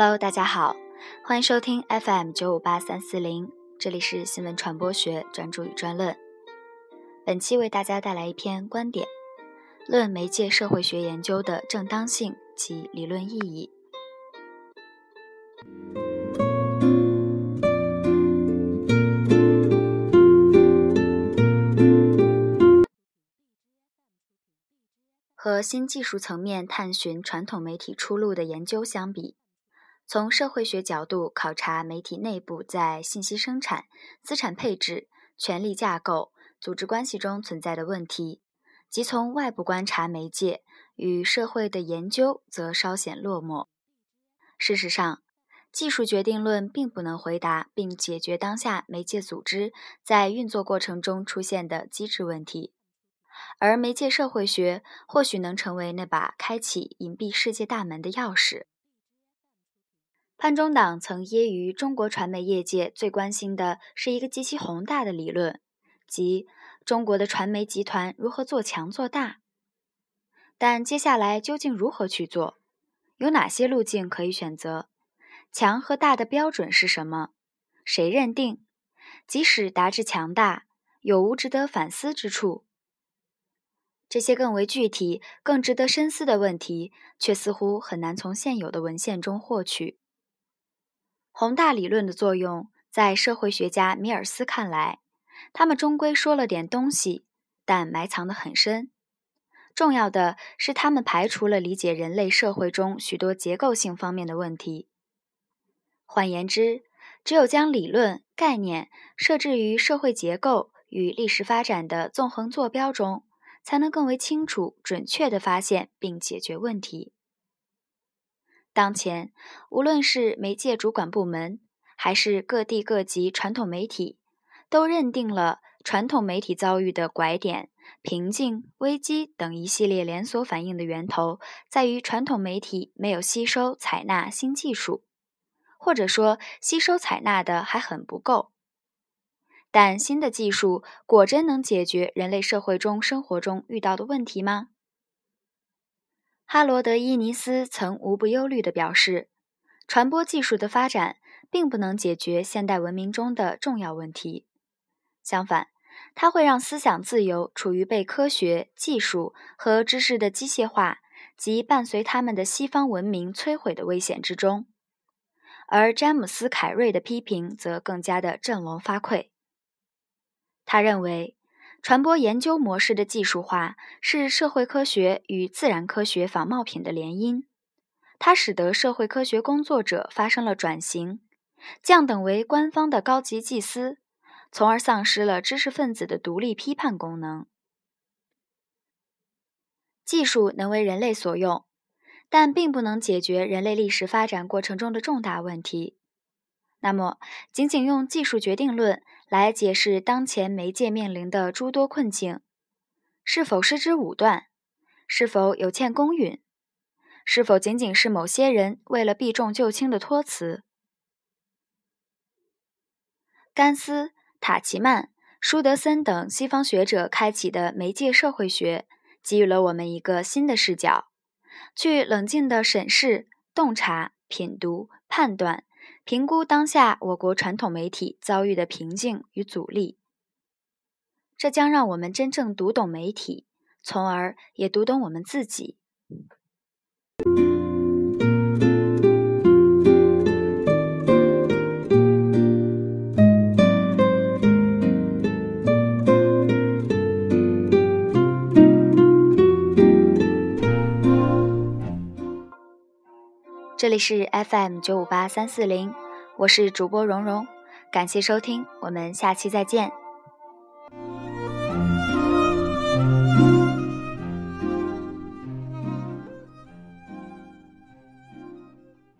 Hello，大家好，欢迎收听 FM 九五八三四零，这里是新闻传播学专注与专论。本期为大家带来一篇观点，论媒介社会学研究的正当性及理论意义。和新技术层面探寻传统媒体出路的研究相比。从社会学角度考察媒体内部在信息生产、资产配置、权力架构、组织关系中存在的问题，即从外部观察媒介与社会的研究，则稍显落寞。事实上，技术决定论并不能回答并解决当下媒介组织在运作过程中出现的机制问题，而媒介社会学或许能成为那把开启隐蔽世界大门的钥匙。潘中党曾揶揄中国传媒业界最关心的是一个极其宏大的理论，即中国的传媒集团如何做强做大。但接下来究竟如何去做？有哪些路径可以选择？强和大的标准是什么？谁认定？即使达至强大，有无值得反思之处？这些更为具体、更值得深思的问题，却似乎很难从现有的文献中获取。宏大理论的作用，在社会学家米尔斯看来，他们终归说了点东西，但埋藏得很深。重要的是，他们排除了理解人类社会中许多结构性方面的问题。换言之，只有将理论概念设置于社会结构与历史发展的纵横坐标中，才能更为清楚、准确地发现并解决问题。当前，无论是媒介主管部门，还是各地各级传统媒体，都认定了传统媒体遭遇的拐点、瓶颈、危机等一系列连锁反应的源头，在于传统媒体没有吸收采纳新技术，或者说吸收采纳的还很不够。但新的技术果真能解决人类社会中生活中遇到的问题吗？哈罗德·伊尼斯曾无不忧虑地表示，传播技术的发展并不能解决现代文明中的重要问题。相反，它会让思想自由处于被科学技术和知识的机械化及伴随他们的西方文明摧毁的危险之中。而詹姆斯·凯瑞的批评则更加的振聋发聩。他认为。传播研究模式的技术化是社会科学与自然科学仿冒品的联姻，它使得社会科学工作者发生了转型，降等为官方的高级祭司，从而丧失了知识分子的独立批判功能。技术能为人类所用，但并不能解决人类历史发展过程中的重大问题。那么，仅仅用技术决定论来解释当前媒介面临的诸多困境，是否失之武断？是否有欠公允？是否仅仅是某些人为了避重就轻的托词？甘斯、塔奇曼、舒德森等西方学者开启的媒介社会学，给予了我们一个新的视角，去冷静地审视、洞察、品读、判断。评估当下我国传统媒体遭遇的瓶颈与阻力，这将让我们真正读懂媒体，从而也读懂我们自己。这里是 FM 九五八三四零，我是主播蓉蓉，感谢收听，我们下期再见。